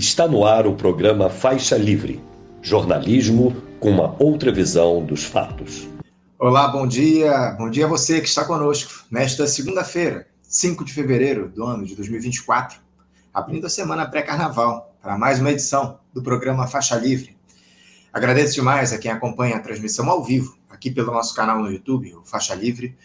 Está no ar o programa Faixa Livre, jornalismo com uma outra visão dos fatos. Olá, bom dia. Bom dia a você que está conosco nesta segunda-feira, 5 de fevereiro do ano de 2024, abrindo a semana pré-carnaval para mais uma edição do programa Faixa Livre. Agradeço demais a quem acompanha a transmissão ao vivo aqui pelo nosso canal no YouTube, o Faixa Livre.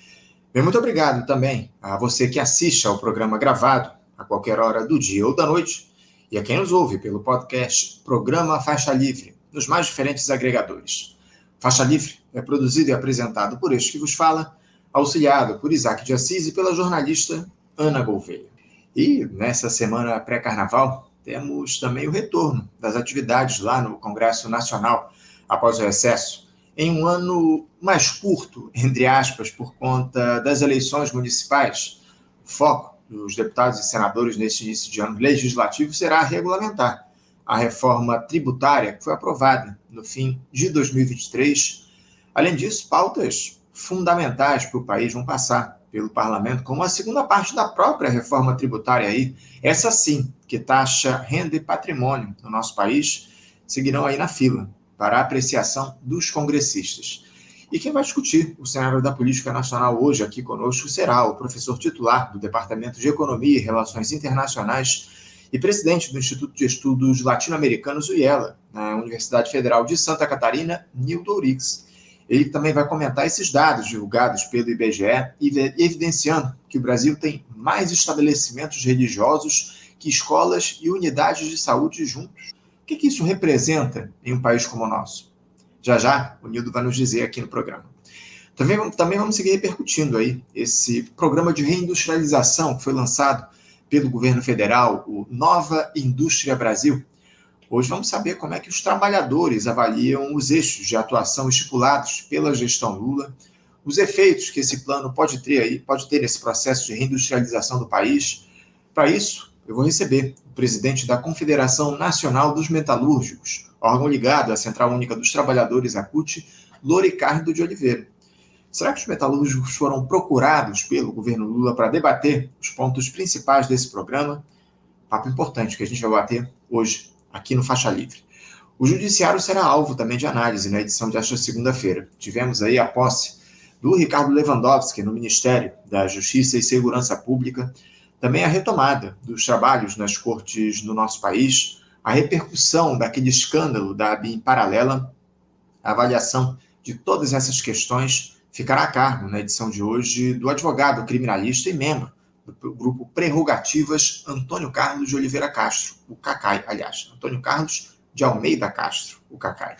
E muito obrigado também a você que assiste ao programa gravado a qualquer hora do dia ou da noite e a quem nos ouve pelo podcast Programa Faixa Livre, nos mais diferentes agregadores. Faixa Livre é produzido e apresentado por este que vos fala, auxiliado por Isaac de Assis e pela jornalista Ana Gouveia. E nessa semana pré-carnaval, temos também o retorno das atividades lá no Congresso Nacional após o recesso, em um ano mais curto, entre aspas, por conta das eleições municipais. Foco dos deputados e senadores neste início de ano legislativo será regulamentar a reforma tributária que foi aprovada no fim de 2023. Além disso, pautas fundamentais para o país vão passar pelo parlamento, como a segunda parte da própria reforma tributária aí, essa sim, que taxa renda e patrimônio no nosso país, seguirão aí na fila para apreciação dos congressistas. E quem vai discutir o cenário da política nacional hoje aqui conosco será o professor titular do Departamento de Economia e Relações Internacionais e presidente do Instituto de Estudos Latino-Americanos, UIELA, na Universidade Federal de Santa Catarina, Nildo Ourix. Ele também vai comentar esses dados divulgados pelo IBGE e evidenciando que o Brasil tem mais estabelecimentos religiosos que escolas e unidades de saúde juntos. O que, que isso representa em um país como o nosso? Já já o Nildo vai nos dizer aqui no programa. Também, também vamos seguir repercutindo aí esse programa de reindustrialização que foi lançado pelo governo federal, o Nova Indústria Brasil. Hoje vamos saber como é que os trabalhadores avaliam os eixos de atuação estipulados pela gestão Lula, os efeitos que esse plano pode ter aí, pode ter nesse processo de reindustrialização do país. Para isso, eu vou receber presidente da Confederação Nacional dos Metalúrgicos, órgão ligado à Central Única dos Trabalhadores, a CUT, Loricardo de Oliveira. Será que os metalúrgicos foram procurados pelo governo Lula para debater os pontos principais desse programa? Papo importante que a gente vai bater hoje aqui no Faixa Livre. O judiciário será alvo também de análise na edição desta segunda-feira. Tivemos aí a posse do Ricardo Lewandowski no Ministério da Justiça e Segurança Pública, também a retomada dos trabalhos nas cortes no nosso país, a repercussão daquele escândalo da ABIN paralela, a avaliação de todas essas questões ficará a cargo, na edição de hoje, do advogado criminalista e membro do grupo Prerrogativas, Antônio Carlos de Oliveira Castro, o CACAI, aliás, Antônio Carlos de Almeida Castro, o CACAI.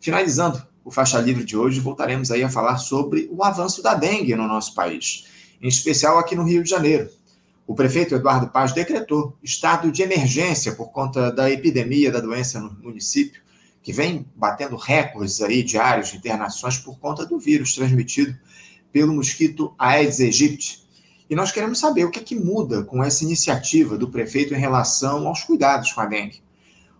Finalizando o Faixa Livre de hoje, voltaremos aí a falar sobre o avanço da dengue no nosso país, em especial aqui no Rio de Janeiro, o prefeito Eduardo Paz decretou estado de emergência por conta da epidemia da doença no município, que vem batendo recordes aí diários de internações por conta do vírus transmitido pelo mosquito Aedes aegypti. E nós queremos saber o que é que muda com essa iniciativa do prefeito em relação aos cuidados com a dengue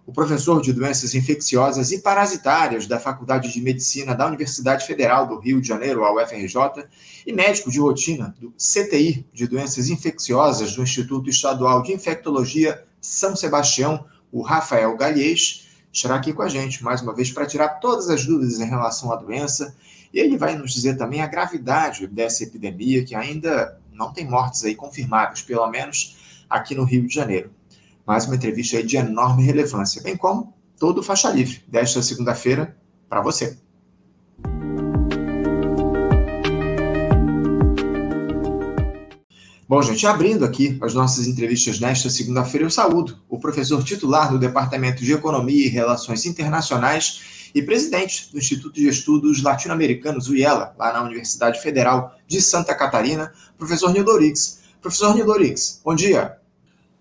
o professor de doenças infecciosas e parasitárias da Faculdade de Medicina da Universidade Federal do Rio de Janeiro, a UFRJ, e médico de rotina do CTI de doenças infecciosas do Instituto Estadual de Infectologia São Sebastião, o Rafael Galhês, estará aqui com a gente mais uma vez para tirar todas as dúvidas em relação à doença. E ele vai nos dizer também a gravidade dessa epidemia, que ainda não tem mortes aí confirmadas, pelo menos aqui no Rio de Janeiro mais uma entrevista de enorme relevância, bem como todo o Faixa Livre desta segunda-feira para você. Bom, gente, abrindo aqui as nossas entrevistas nesta segunda-feira, eu saúdo o professor titular do Departamento de Economia e Relações Internacionais e presidente do Instituto de Estudos Latino-Americanos, UIELA, lá na Universidade Federal de Santa Catarina, professor Nildorix. Professor Nildorix, bom dia.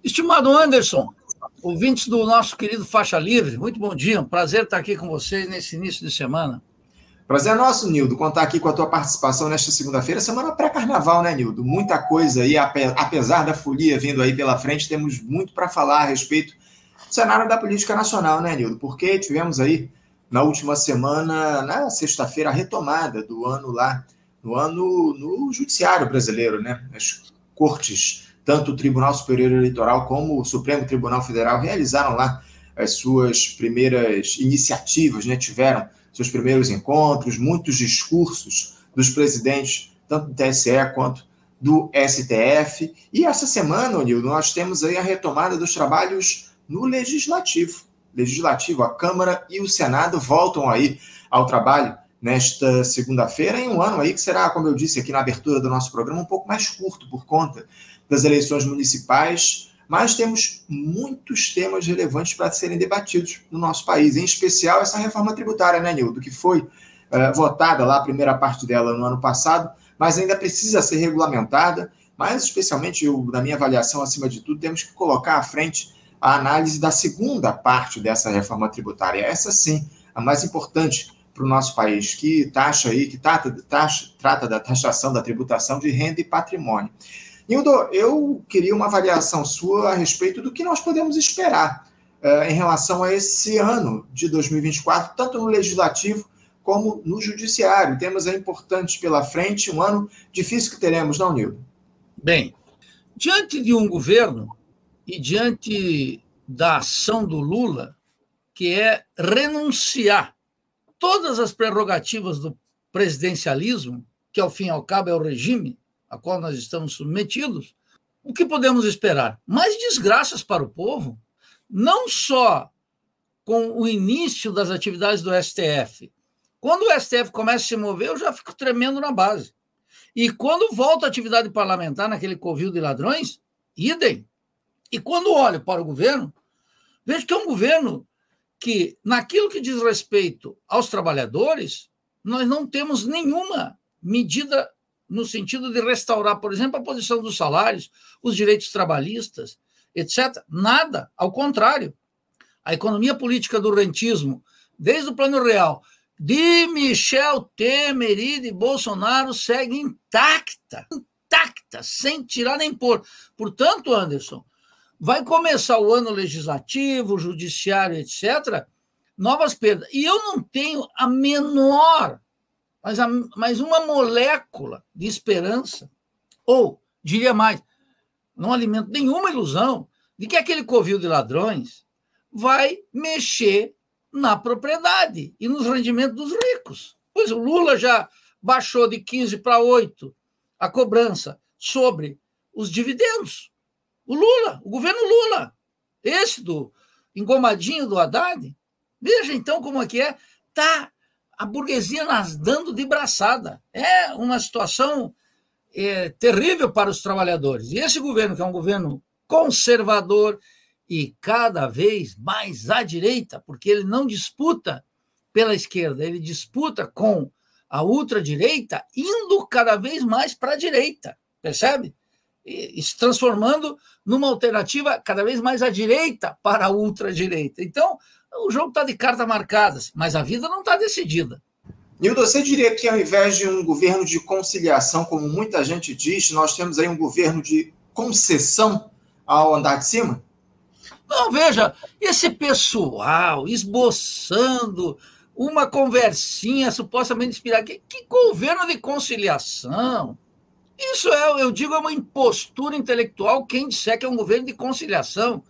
Estimado Anderson, ouvintes do nosso querido Faixa Livre, muito bom dia, um prazer estar aqui com vocês nesse início de semana. Prazer é nosso, Nildo, contar aqui com a tua participação nesta segunda-feira, semana pré-carnaval, né, Nildo? Muita coisa aí, apesar da folia vindo aí pela frente, temos muito para falar a respeito do cenário da política nacional, né, Nildo? Porque tivemos aí, na última semana, na sexta-feira, a retomada do ano lá, no ano no judiciário brasileiro, né? As cortes tanto o Tribunal Superior Eleitoral como o Supremo Tribunal Federal realizaram lá as suas primeiras iniciativas, né? tiveram seus primeiros encontros, muitos discursos dos presidentes, tanto do TSE quanto do STF. E essa semana, Nil, nós temos aí a retomada dos trabalhos no Legislativo. Legislativo, a Câmara e o Senado voltam aí ao trabalho nesta segunda-feira, em um ano aí que será, como eu disse aqui na abertura do nosso programa, um pouco mais curto por conta das eleições municipais, mas temos muitos temas relevantes para serem debatidos no nosso país, em especial essa reforma tributária, né, Nildo, que foi uh, votada lá, a primeira parte dela no ano passado, mas ainda precisa ser regulamentada, mas especialmente, eu, na minha avaliação, acima de tudo, temos que colocar à frente a análise da segunda parte dessa reforma tributária, essa sim, a mais importante para o nosso país, que taxa aí, que taxa, trata da taxação da tributação de renda e patrimônio. Nildo, eu queria uma avaliação sua a respeito do que nós podemos esperar uh, em relação a esse ano de 2024, tanto no legislativo como no judiciário. Temas importantes pela frente, um ano difícil que teremos, não, Nildo? Bem, diante de um governo e diante da ação do Lula, que é renunciar todas as prerrogativas do presidencialismo, que ao fim e ao cabo é o regime, a qual nós estamos submetidos, o que podemos esperar? Mais desgraças para o povo, não só com o início das atividades do STF. Quando o STF começa a se mover, eu já fico tremendo na base. E quando volta a atividade parlamentar naquele covil de ladrões, idem. E quando olho para o governo, vejo que é um governo que, naquilo que diz respeito aos trabalhadores, nós não temos nenhuma medida no sentido de restaurar, por exemplo, a posição dos salários, os direitos trabalhistas, etc. Nada, ao contrário. A economia política do rentismo, desde o Plano Real, de Michel Temer e de Bolsonaro, segue intacta, intacta, sem tirar nem pôr. Portanto, Anderson, vai começar o ano legislativo, judiciário, etc., novas perdas. E eu não tenho a menor mas, a, mas uma molécula de esperança, ou, diria mais, não alimento nenhuma ilusão de que aquele covil de ladrões vai mexer na propriedade e nos rendimentos dos ricos. Pois o Lula já baixou de 15 para 8 a cobrança sobre os dividendos. O Lula, o governo Lula, esse do engomadinho do Haddad. Veja então como é que é. Está a burguesia nas dando de braçada. É uma situação é, terrível para os trabalhadores. E esse governo, que é um governo conservador e cada vez mais à direita, porque ele não disputa pela esquerda, ele disputa com a ultradireita, indo cada vez mais para a direita, percebe? E, se transformando numa alternativa cada vez mais à direita para a ultradireita. Então, o jogo está de cartas marcadas, mas a vida não está decidida. Nildo, você diria que ao invés de um governo de conciliação, como muita gente diz, nós temos aí um governo de concessão ao andar de cima? Não, veja, esse pessoal esboçando uma conversinha supostamente inspirada. Que, que governo de conciliação? Isso é, eu digo, é uma impostura intelectual quem disser que é um governo de conciliação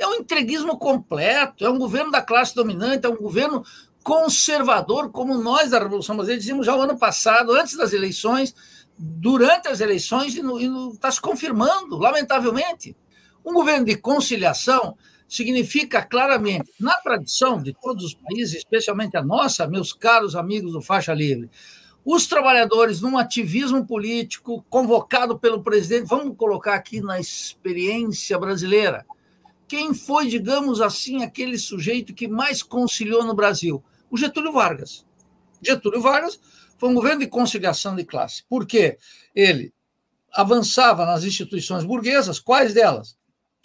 é um entreguismo completo, é um governo da classe dominante, é um governo conservador, como nós da Revolução Brasileira dizíamos já o ano passado, antes das eleições, durante as eleições, e está se confirmando, lamentavelmente. Um governo de conciliação significa claramente, na tradição de todos os países, especialmente a nossa, meus caros amigos do Faixa Livre, os trabalhadores num ativismo político convocado pelo presidente, vamos colocar aqui na experiência brasileira, quem foi, digamos assim, aquele sujeito que mais conciliou no Brasil? O Getúlio Vargas. Getúlio Vargas foi um governo de conciliação de classe. Por quê? Ele avançava nas instituições burguesas, quais delas?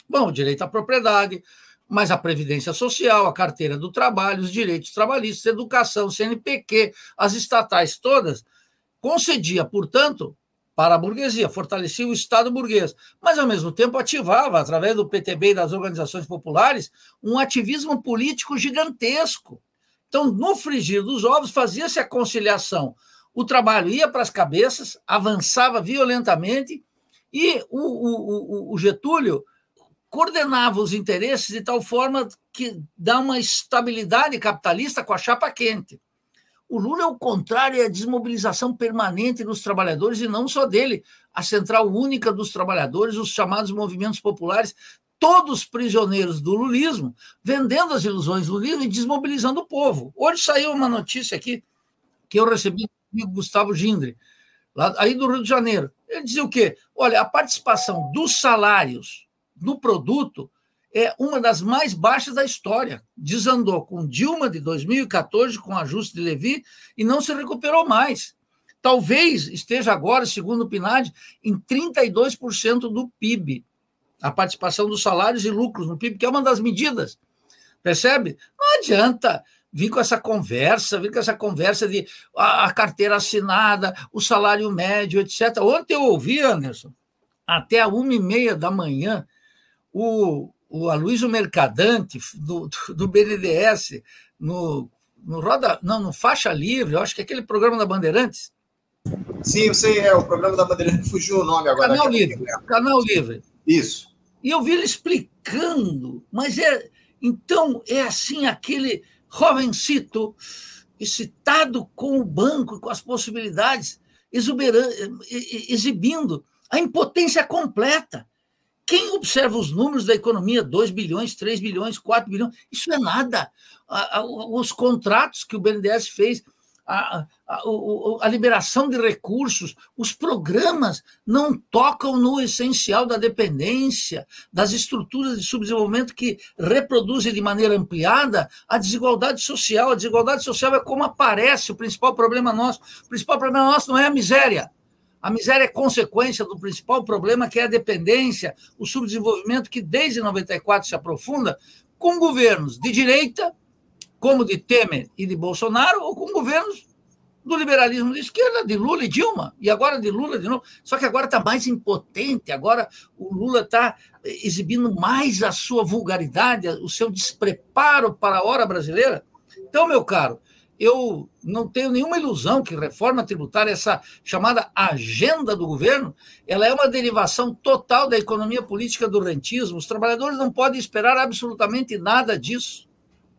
Bom, o direito à propriedade, mas a previdência social, a carteira do trabalho, os direitos trabalhistas, educação, CNPq, as estatais todas, concedia, portanto, para a burguesia, fortalecia o Estado burguês, mas, ao mesmo tempo, ativava, através do PTB e das organizações populares, um ativismo político gigantesco. Então, no frigir dos ovos, fazia-se a conciliação. O trabalho ia para as cabeças, avançava violentamente E o, o, o Getúlio coordenava os interesses de tal forma que dá uma estabilidade capitalista com a chapa quente. O Lula é o contrário, é a desmobilização permanente dos trabalhadores e não só dele. A central única dos trabalhadores, os chamados movimentos populares, todos prisioneiros do lulismo, vendendo as ilusões do lulismo e desmobilizando o povo. Hoje saiu uma notícia aqui que eu recebi do Gustavo Gindre, lá, aí do Rio de Janeiro. Ele dizia o quê? Olha, a participação dos salários no produto é uma das mais baixas da história. Desandou com Dilma de 2014, com ajuste de Levi, e não se recuperou mais. Talvez esteja agora, segundo o PNAD, em 32% do PIB, a participação dos salários e lucros no PIB, que é uma das medidas. Percebe? Não adianta vir com essa conversa, vir com essa conversa de a, carteira assinada, o salário médio, etc. Ontem eu ouvi, Anderson, até a uma e meia da manhã, o, o Aloysio Mercadante, do, do BNDES, no, no Roda, não, no Faixa Livre, acho que é aquele programa da Bandeirantes. Sim, eu sei, é o programa da Bandeirantes, fugiu o nome agora. Canal Livre, Canal Livre. Isso. E eu vi ele explicando, mas é, então, é assim, aquele jovencito excitado com o banco, com as possibilidades, exibindo a impotência completa. Quem observa os números da economia, 2 bilhões, 3 bilhões, 4 bilhões, isso é nada. Os contratos que o BNDES fez, a, a, a, liberação de recursos, os programas não tocam no essencial da dependência, das estruturas de subdesenvolvimento que reproduzem de maneira ampliada a desigualdade social. A desigualdade social é como aparece o principal problema nosso. O principal problema nosso não é a miséria, a miséria é consequência do principal problema, que é a dependência, o subdesenvolvimento que desde 94 se aprofunda com governos de direita, como de Temer e de Bolsonaro, ou com governos do liberalismo de esquerda, de Lula e Dilma, e agora de Lula de novo. Só que agora está mais impotente, agora o Lula está exibindo mais a sua vulgaridade, o seu despreparo para a hora brasileira. Então, meu caro, eu não tenho nenhuma ilusão que reforma tributária, essa chamada agenda do governo, ela é uma derivação total da economia política do rentismo. Os trabalhadores não podem esperar absolutamente nada disso.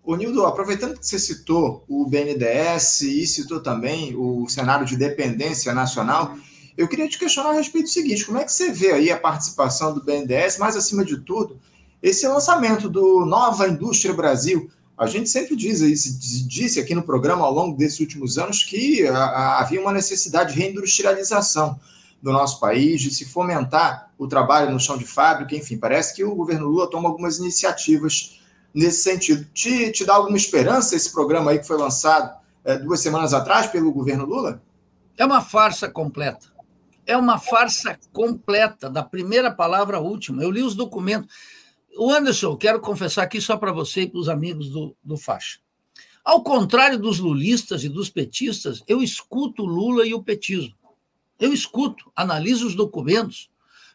O Nildo, aproveitando que você citou o BNDES e citou também o cenário de dependência nacional, eu queria te questionar a respeito do seguinte: como é que você vê aí a participação do BNDES, mais acima de tudo, esse lançamento do Nova Indústria Brasil? A gente sempre diz, disse aqui no programa ao longo desses últimos anos que havia uma necessidade de reindustrialização do nosso país, de se fomentar o trabalho no chão de fábrica, enfim, parece que o governo Lula toma algumas iniciativas nesse sentido. Te, te dá alguma esperança esse programa aí que foi lançado é, duas semanas atrás pelo governo Lula? É uma farsa completa. É uma farsa completa, da primeira palavra à última. Eu li os documentos. O Anderson, quero confessar aqui só para você e para os amigos do, do Faixa. Ao contrário dos lulistas e dos petistas, eu escuto Lula e o petismo. Eu escuto, analiso os documentos,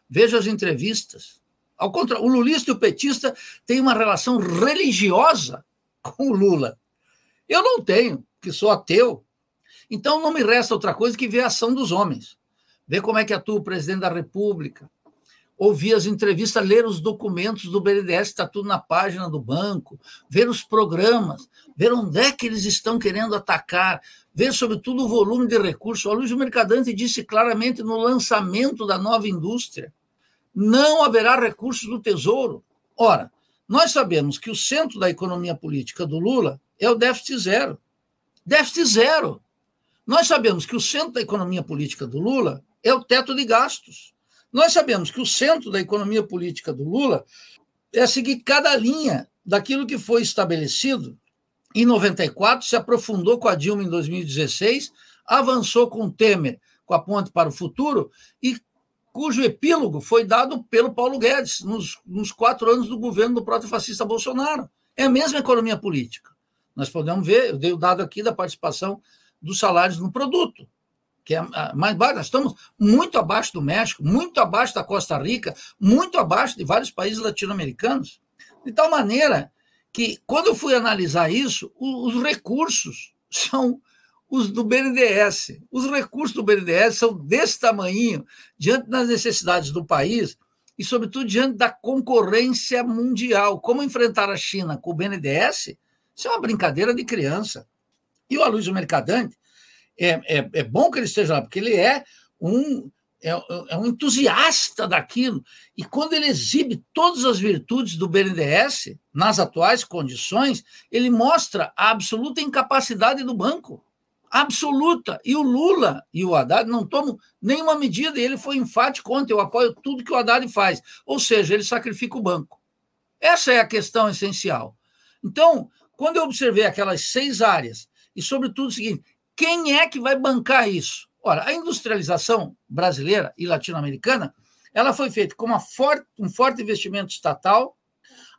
vejo as entrevistas. Ao contrário, o lulista e o petista têm uma relação religiosa com o Lula. Eu não tenho, que sou ateu. Então não me resta outra coisa que ver a ação dos homens. Ver como é que atua o presidente da República, ouvir as entrevistas, ler os documentos do BNDES, está tudo na página do banco, ver os programas, ver onde é que eles estão querendo atacar, ver, sobretudo, o volume de recursos. O Luiz Mercadante disse claramente no lançamento da nova indústria: não haverá recursos do Tesouro. Ora, nós sabemos que o centro da economia política do Lula é o déficit zero. Déficit zero. Nós sabemos que o centro da economia política do Lula é o teto de gastos. Nós sabemos que o centro da economia política do Lula é seguir cada linha daquilo que foi estabelecido em 94, se aprofundou com a Dilma em 2016, avançou com o Temer com a ponte para o futuro e cujo epílogo foi dado pelo Paulo Guedes nos, nos quatro anos do governo do proto-fascista Bolsonaro. É a mesma economia política. Nós podemos ver, eu dei o dado aqui da participação dos salários no produto que é mais baixo. Nós estamos muito abaixo do México, muito abaixo da Costa Rica, muito abaixo de vários países latino-americanos. De tal maneira que, quando eu fui analisar isso, os recursos são os do BNDES. Os recursos do BNDES são desse tamanho, diante das necessidades do país e, sobretudo, diante da concorrência mundial. Como enfrentar a China com o BNDES? Isso é uma brincadeira de criança. E o Aloysio Mercadante, é, é, é bom que ele esteja lá, porque ele é um, é, é, um entusiasta daquilo. E quando ele exibe todas as virtudes do BNDES, nas atuais condições, ele mostra a absoluta incapacidade do banco. Absoluta. E o Lula e o Haddad não tomam nenhuma medida, e ele foi enfático ontem, eu apoio tudo que o Haddad faz. Ou seja, ele sacrifica o banco. Essa é a questão essencial. Então, quando eu observei aquelas seis áreas, e sobretudo o seguinte, quem é que vai bancar isso? Ora, a industrialização brasileira e latino-americana ela foi feita com forte, um forte investimento estatal,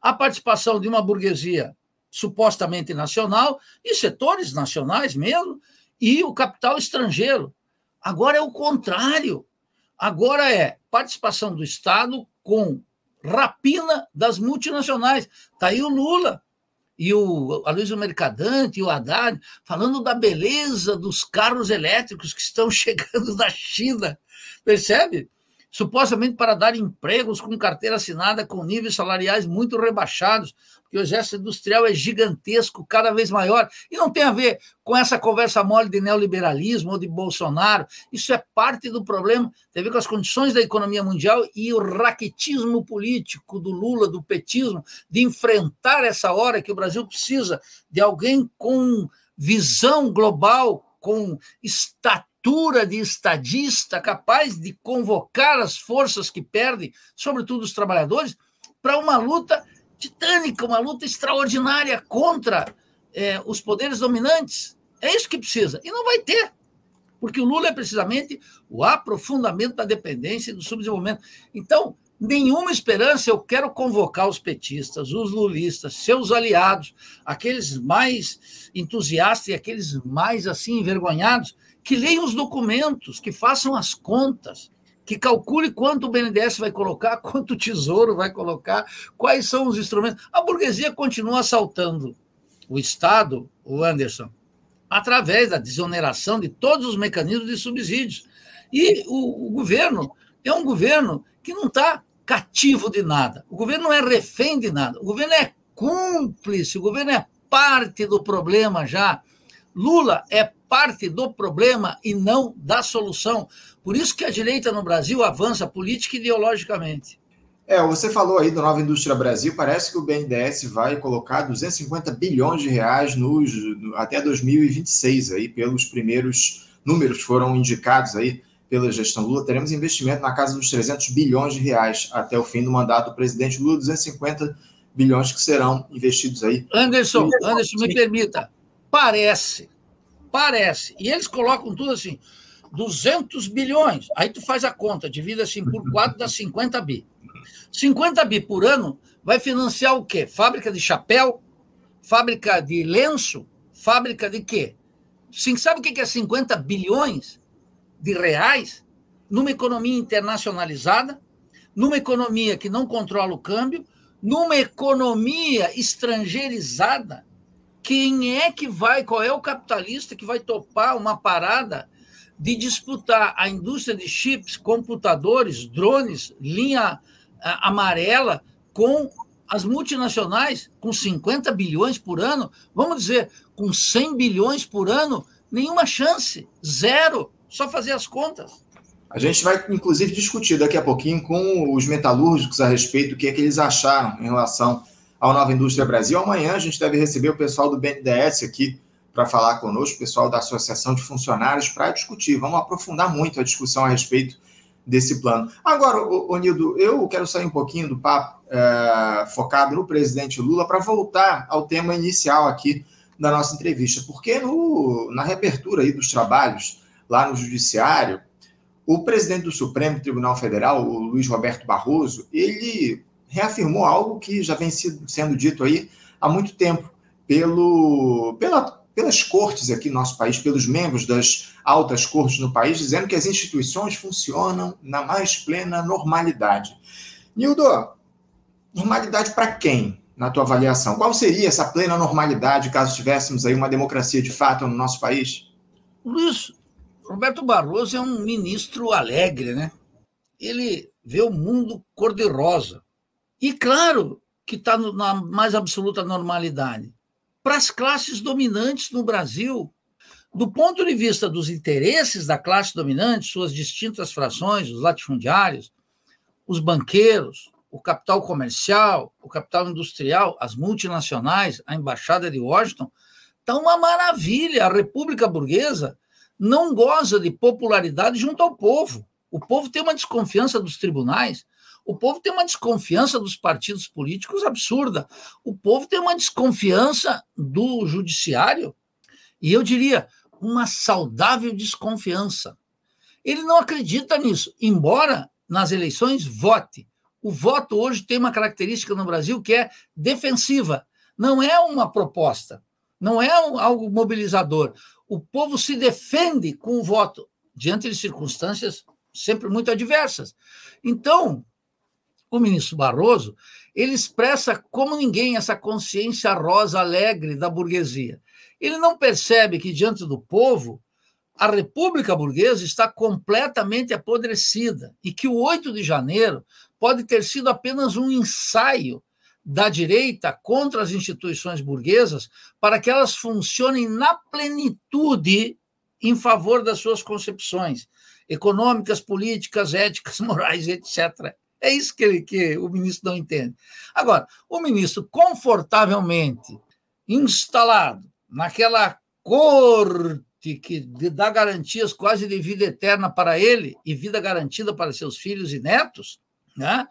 a participação de uma burguesia supostamente nacional e setores nacionais mesmo, e o capital estrangeiro. Agora é o contrário. Agora é participação do Estado com rapina das multinacionais. Está aí o Lula e o Aloysio Mercadante e o Haddad falando da beleza dos carros elétricos que estão chegando da China, percebe? Supostamente para dar empregos com carteira assinada com níveis salariais muito rebaixados, que o exército industrial é gigantesco, cada vez maior, e não tem a ver com essa conversa mole de neoliberalismo ou de Bolsonaro. Isso é parte do problema, tem a ver com as condições da economia mundial e o raquetismo político do Lula, do petismo, de enfrentar essa hora que o Brasil precisa de alguém com visão global, com de estadista, capaz de convocar as forças que perdem, sobretudo os trabalhadores, para uma luta titânica, uma luta extraordinária contra é, os poderes dominantes. É isso que precisa. E não vai ter. Porque o Lula é precisamente o aprofundamento da dependência e do subdesenvolvimento. Então, nenhuma esperança. Eu quero convocar os petistas, os lulistas, seus aliados, aqueles mais entusiastas e aqueles mais assim envergonhados, que leiam os documentos, que façam as contas, que calcule quanto o BNDES vai colocar, quanto o Tesouro vai colocar, quais são os instrumentos. A burguesia continua assaltando o Estado, o Anderson, através da desoneração de todos os mecanismos de subsídios. E o, o governo é um governo que não está cativo de nada. O governo não é refém de nada. O governo é cúmplice, o governo é parte do problema já. Lula é parte do problema e não da solução. Por isso que a direita no Brasil avança política e ideologicamente. É, você falou aí do Nova Indústria Brasil, parece que o BNDES vai colocar 250 bilhões de reais nos, até 2026, aí, pelos primeiros números que foram indicados aí pela gestão Lula, teremos investimento na casa dos 300 bilhões de reais até o fim do mandato do presidente Lula, 250 bilhões que serão investidos aí. Anderson, Anderson, me permita, parece, parece, e eles colocam tudo assim, 200 bilhões. Aí tu faz a conta, divide assim por 4, dá 50 bi. 50 bi por ano vai financiar o quê? Fábrica de chapéu? Fábrica de lenço? Fábrica de quê? Sim, sabe o que é 50 bilhões de reais numa economia internacionalizada, numa economia que não controla o câmbio, numa economia estrangeirizada? Quem é que vai, qual é o capitalista que vai topar uma parada de disputar a indústria de chips, computadores, drones, linha amarela com as multinacionais com 50 bilhões por ano, vamos dizer, com 100 bilhões por ano, nenhuma chance, zero, só fazer as contas. A gente vai, inclusive, discutir daqui a pouquinho com os metalúrgicos a respeito do que, é que eles acharam em relação ao Nova Indústria Brasil. Amanhã a gente deve receber o pessoal do BNDES aqui para falar conosco, o pessoal da Associação de Funcionários, para discutir. Vamos aprofundar muito a discussão a respeito desse plano. Agora, Onildo, eu quero sair um pouquinho do papo é, focado no presidente Lula para voltar ao tema inicial aqui da nossa entrevista, porque no, na reabertura aí dos trabalhos lá no Judiciário, o presidente do Supremo Tribunal Federal, o Luiz Roberto Barroso, ele reafirmou algo que já vem sendo dito aí há muito tempo pelo, pela pelas cortes aqui no nosso país, pelos membros das altas cortes no país, dizendo que as instituições funcionam na mais plena normalidade. Nildo, normalidade para quem, na tua avaliação? Qual seria essa plena normalidade caso tivéssemos aí uma democracia de fato no nosso país? Luiz Roberto Barroso é um ministro alegre, né? Ele vê o mundo cor-de-rosa. E claro que está na mais absoluta normalidade. Para as classes dominantes no Brasil, do ponto de vista dos interesses da classe dominante, suas distintas frações, os latifundiários, os banqueiros, o capital comercial, o capital industrial, as multinacionais, a embaixada de Washington, está uma maravilha. A República Burguesa não goza de popularidade junto ao povo. O povo tem uma desconfiança dos tribunais, o povo tem uma desconfiança dos partidos políticos absurda, o povo tem uma desconfiança do judiciário, e eu diria, uma saudável desconfiança. Ele não acredita nisso, embora nas eleições vote. O voto hoje tem uma característica no Brasil que é defensiva, não é uma proposta, não é algo mobilizador. O povo se defende com o voto diante de circunstâncias sempre muito adversas. Então, o ministro Barroso, ele expressa como ninguém essa consciência rosa alegre da burguesia. Ele não percebe que diante do povo a República Burguesa está completamente apodrecida e que o 8 de janeiro pode ter sido apenas um ensaio da direita contra as instituições burguesas para que elas funcionem na plenitude em favor das suas concepções econômicas, políticas, éticas, morais, etc. É isso que, ele, que o ministro não entende. Agora, o ministro confortavelmente instalado naquela corte que dá garantias quase de vida eterna para ele e vida garantida para seus filhos e netos, né?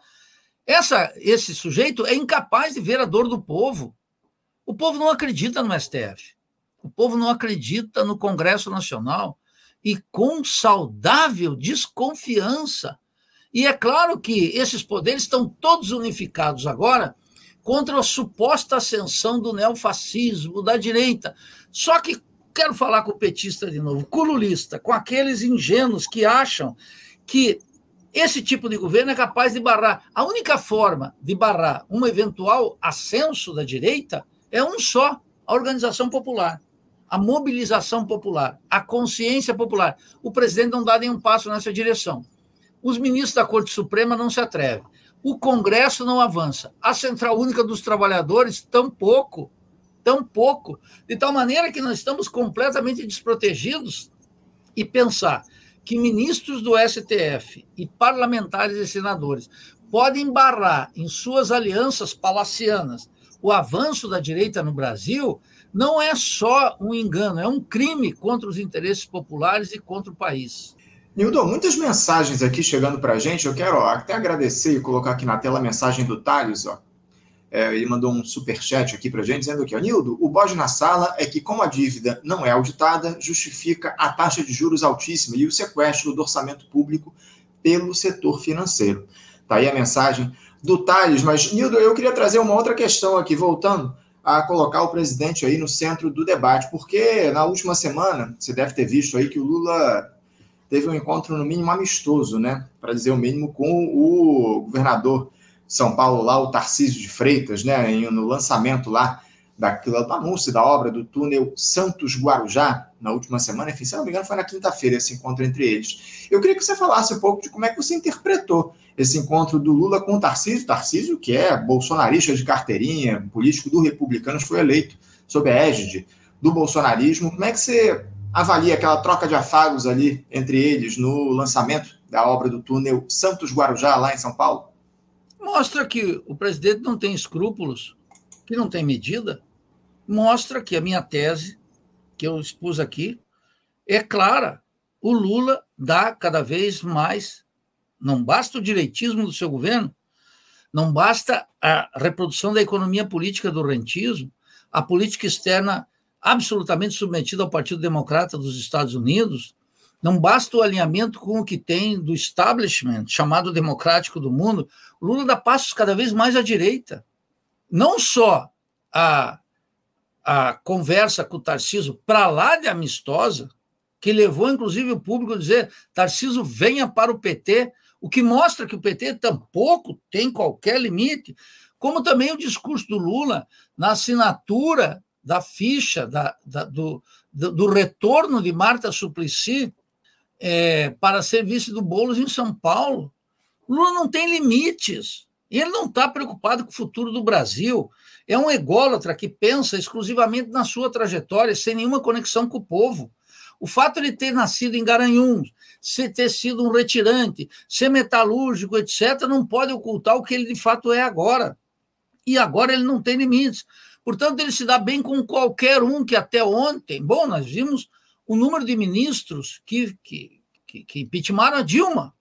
Essa, esse sujeito é incapaz de ver a dor do povo. O povo não acredita no STF. O povo não acredita no Congresso Nacional e com saudável desconfiança. E é claro que esses poderes estão todos unificados agora contra a suposta ascensão do neofascismo, da direita. Só que quero falar com o petista de novo, com o lulista, com aqueles ingênuos que acham que esse tipo de governo é capaz de barrar. A única forma de barrar um eventual ascenso da direita é um só: a organização popular, a mobilização popular, a consciência popular. O presidente não dá nenhum passo nessa direção. Os ministros da Corte Suprema não se atrevem. O Congresso não avança. A Central Única dos Trabalhadores, tampouco. Tampouco. De tal maneira que nós estamos completamente desprotegidos. E pensar que ministros do STF e parlamentares e senadores podem barrar em suas alianças palacianas o avanço da direita no Brasil, não é só um engano, é um crime contra os interesses populares e contra o país. Nildo, muitas mensagens aqui chegando para a gente. Eu quero ó, até agradecer e colocar aqui na tela a mensagem do Thales, ó, é, ele mandou um super chat aqui para gente dizendo que, Nildo, o bode na sala é que, como a dívida não é auditada, justifica a taxa de juros altíssima e o sequestro do orçamento público pelo setor financeiro. Tá aí a mensagem do Thales. Mas, Nildo, eu queria trazer uma outra questão aqui, voltando a colocar o presidente aí no centro do debate, porque na última semana, você deve ter visto aí que o Lula teve um encontro, no mínimo, amistoso, né? Para dizer o mínimo, com o governador são Paulo, lá o Tarcísio de Freitas, né, no lançamento lá daquilo, do anúncio da obra do túnel Santos Guarujá, na última semana, enfim, se não me engano, foi na quinta-feira esse encontro entre eles. Eu queria que você falasse um pouco de como é que você interpretou esse encontro do Lula com o Tarcísio. Tarcísio, que é bolsonarista de carteirinha, político do Republicanos, foi eleito sob a égide do bolsonarismo. Como é que você avalia aquela troca de afagos ali entre eles no lançamento da obra do túnel Santos Guarujá, lá em São Paulo? Mostra que o presidente não tem escrúpulos, que não tem medida. Mostra que a minha tese, que eu expus aqui, é clara. O Lula dá cada vez mais. Não basta o direitismo do seu governo, não basta a reprodução da economia política do rentismo, a política externa absolutamente submetida ao Partido Democrata dos Estados Unidos, não basta o alinhamento com o que tem do establishment, chamado democrático do mundo. Lula dá passos cada vez mais à direita. Não só a, a conversa com o Tarciso para lá de amistosa, que levou inclusive o público a dizer: Tarciso, venha para o PT, o que mostra que o PT tampouco tem qualquer limite, como também o discurso do Lula na assinatura da ficha da, da do, do, retorno de Marta Suplicy é, para ser vice do Boulos em São Paulo. Lula não tem limites. Ele não está preocupado com o futuro do Brasil. É um ególatra que pensa exclusivamente na sua trajetória, sem nenhuma conexão com o povo. O fato de ter nascido em Garanhuns, ter sido um retirante, ser metalúrgico, etc., não pode ocultar o que ele de fato é agora. E agora ele não tem limites. Portanto, ele se dá bem com qualquer um que até ontem. Bom, nós vimos o número de ministros que, que, que, que impeachmentaram a Dilma.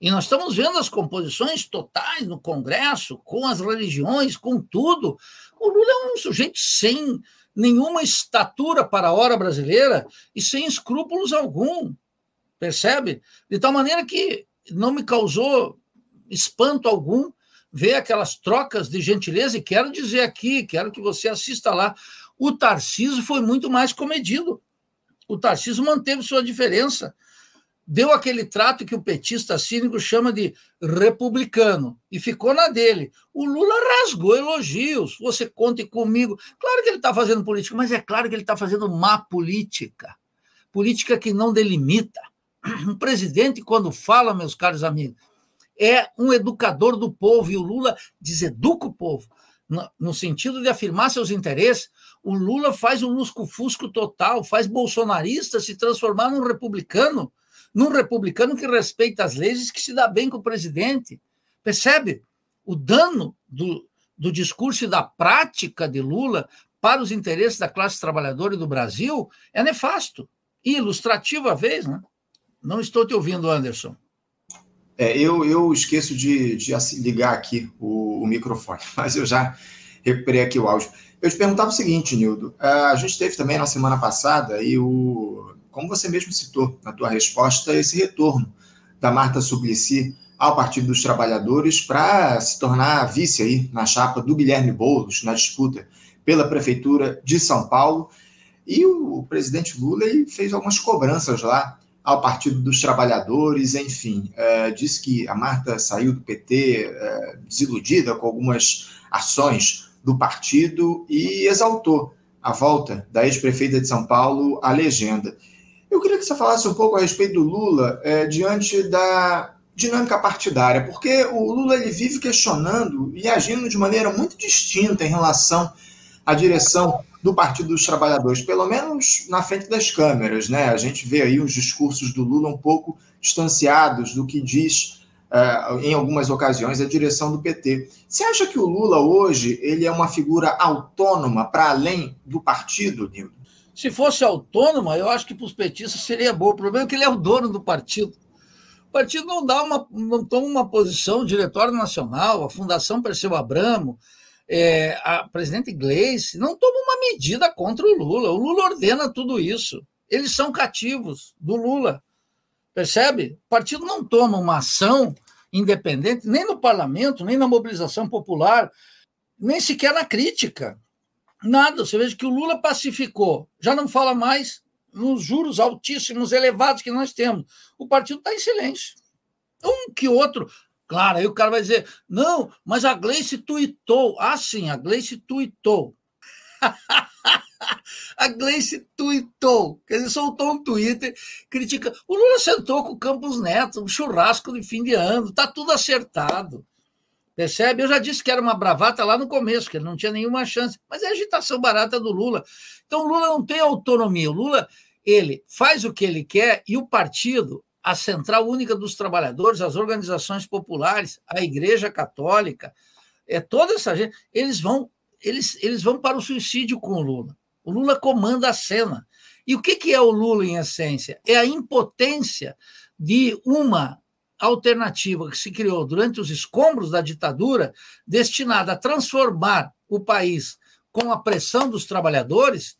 E nós estamos vendo as composições totais no Congresso, com as religiões, com tudo. O Lula é um sujeito sem nenhuma estatura para a hora brasileira e sem escrúpulos algum. Percebe? De tal maneira que não me causou espanto algum ver aquelas trocas de gentileza, e quero dizer aqui, quero que você assista lá, o Tarciso foi muito mais comedido. O Tarciso manteve sua diferença. Deu aquele trato que o petista cínico chama de republicano e ficou na dele. O Lula rasgou elogios. Você conte comigo. Claro que ele está fazendo política, mas é claro que ele está fazendo má política. Política que não delimita. Um presidente, quando fala, meus caros amigos, é um educador do povo, e o Lula deseduca o povo, no, sentido de afirmar seus interesses. O Lula faz um lusco-fusco total, faz bolsonarista se transformar num republicano, num republicano que respeita as leis e que se dá bem com o presidente. Percebe? O dano do, do discurso e da prática de Lula para os interesses da classe trabalhadora e do Brasil é nefasto. E ilustrativo à vez, né? Não estou te ouvindo, Anderson. É, eu, eu esqueço de, de ligar aqui o, o, microfone, mas eu já recuperei aqui o áudio. Eu te perguntava o seguinte, Nildo. É, a gente teve também na semana passada, e o, como você mesmo citou na tua resposta, esse retorno da Marta Suplicy ao Partido dos Trabalhadores para se tornar vice aí na chapa do Guilherme Boulos na disputa pela Prefeitura de São Paulo. E o presidente Lula fez algumas cobranças lá ao Partido dos Trabalhadores, enfim, é, disse que a Marta saiu do PT é, desiludida com algumas ações do partido e exaltou a volta da ex-prefeita de São Paulo à legenda. Eu queria que você falasse um pouco a respeito do Lula é, diante da dinâmica partidária, porque o Lula ele vive questionando e agindo de maneira muito distinta em relação à direção do Partido dos Trabalhadores, pelo menos na frente das câmeras, né? A gente vê aí os discursos do Lula um pouco distanciados do que diz uh, em algumas ocasiões a direção do PT. Você acha que o Lula hoje ele é uma figura autônoma para além do partido, Nildo? Se fosse autônoma, eu acho que para os petistas seria bom. O problema é que ele é o dono do partido. O partido não dá uma, não toma uma posição, o Diretório Nacional, a Fundação Perseu Abramo, é, a presidente Gleice não toma uma medida contra o Lula. O Lula ordena tudo isso. Eles são cativos do Lula. Percebe? O partido não toma uma ação independente, nem no parlamento, nem na mobilização popular, nem sequer na crítica. Nada. Você veja que o Lula pacificou, já não fala mais nos juros altíssimos, elevados que nós temos. O partido está em silêncio. Um que outro Claro, aí o cara vai dizer: não, mas a Gleice tuitou. Ah, sim, a Gleice tuitou. a Gleice tuitou. Quer dizer, soltou um Twitter, critica. O Lula sentou com o Campos Neto, um churrasco de fim de ano, tá tudo acertado. Percebe? Eu já disse que era uma bravata lá no começo, que ele não tinha nenhuma chance, mas é agitação barata do Lula. Então o Lula não tem autonomia. O Lula, ele faz o que ele quer e o partido a Central Única dos Trabalhadores, as organizações populares, a Igreja Católica, é toda essa gente, eles vão, eles, eles vão para o suicídio com o Lula. O Lula comanda a cena. E o que, que é o Lula, em essência? É a impotência de uma alternativa que se criou durante os escombros da ditadura, destinada a transformar o país com a pressão dos trabalhadores,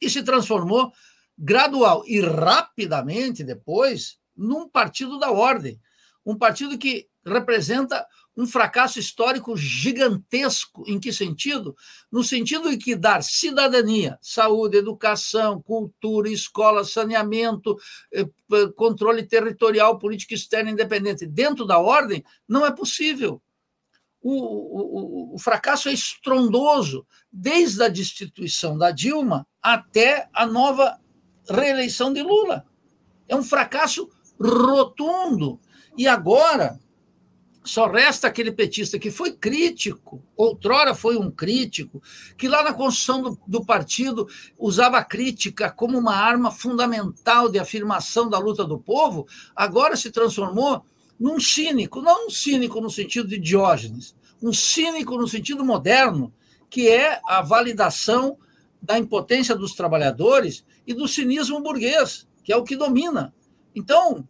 e se transformou gradual e rapidamente depois num partido da ordem, um partido que representa um fracasso histórico gigantesco. Em que sentido? No sentido de que dar cidadania, saúde, educação, cultura, escola, saneamento, eh, controle territorial, política externa independente dentro da ordem não é possível. o, o, o, fracasso é estrondoso, desde a destituição da Dilma até a nova reeleição de Lula. É um fracasso rotundo. E agora só resta aquele petista que foi crítico, outrora foi um crítico, que lá na construção do, do, partido usava a crítica como uma arma fundamental de afirmação da luta do povo, agora se transformou num cínico, não um cínico no sentido de Diógenes, um cínico no sentido moderno, que é a validação da impotência dos trabalhadores e do cinismo burguês, que é o que domina. Então,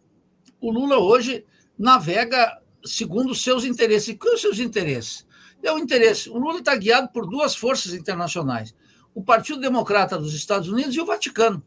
o Lula hoje navega segundo os seus interesses. E quais os seus interesses? É o interesse. O Lula está guiado por duas forças internacionais: o Partido Democrata dos Estados Unidos e o Vaticano.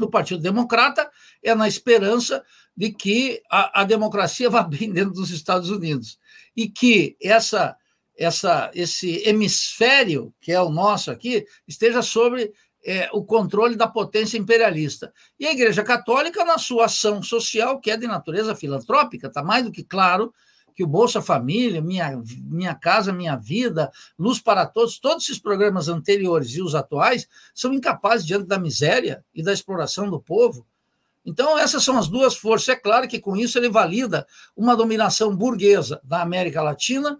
O Partido Democrata é na esperança de que a, a democracia vá bem dentro dos Estados Unidos e que essa, essa, esse hemisfério que é o nosso aqui esteja sobre é, o controle da potência imperialista. E a Igreja Católica, na sua ação social, que é de natureza filantrópica, está mais do que claro que o Bolsa Família, Minha, Minha Casa Minha Vida, Luz para Todos, todos esses programas anteriores e os atuais são incapazes diante da miséria e da exploração do povo. Então, essas são as duas forças. É claro que com isso ele valida uma dominação burguesa da América Latina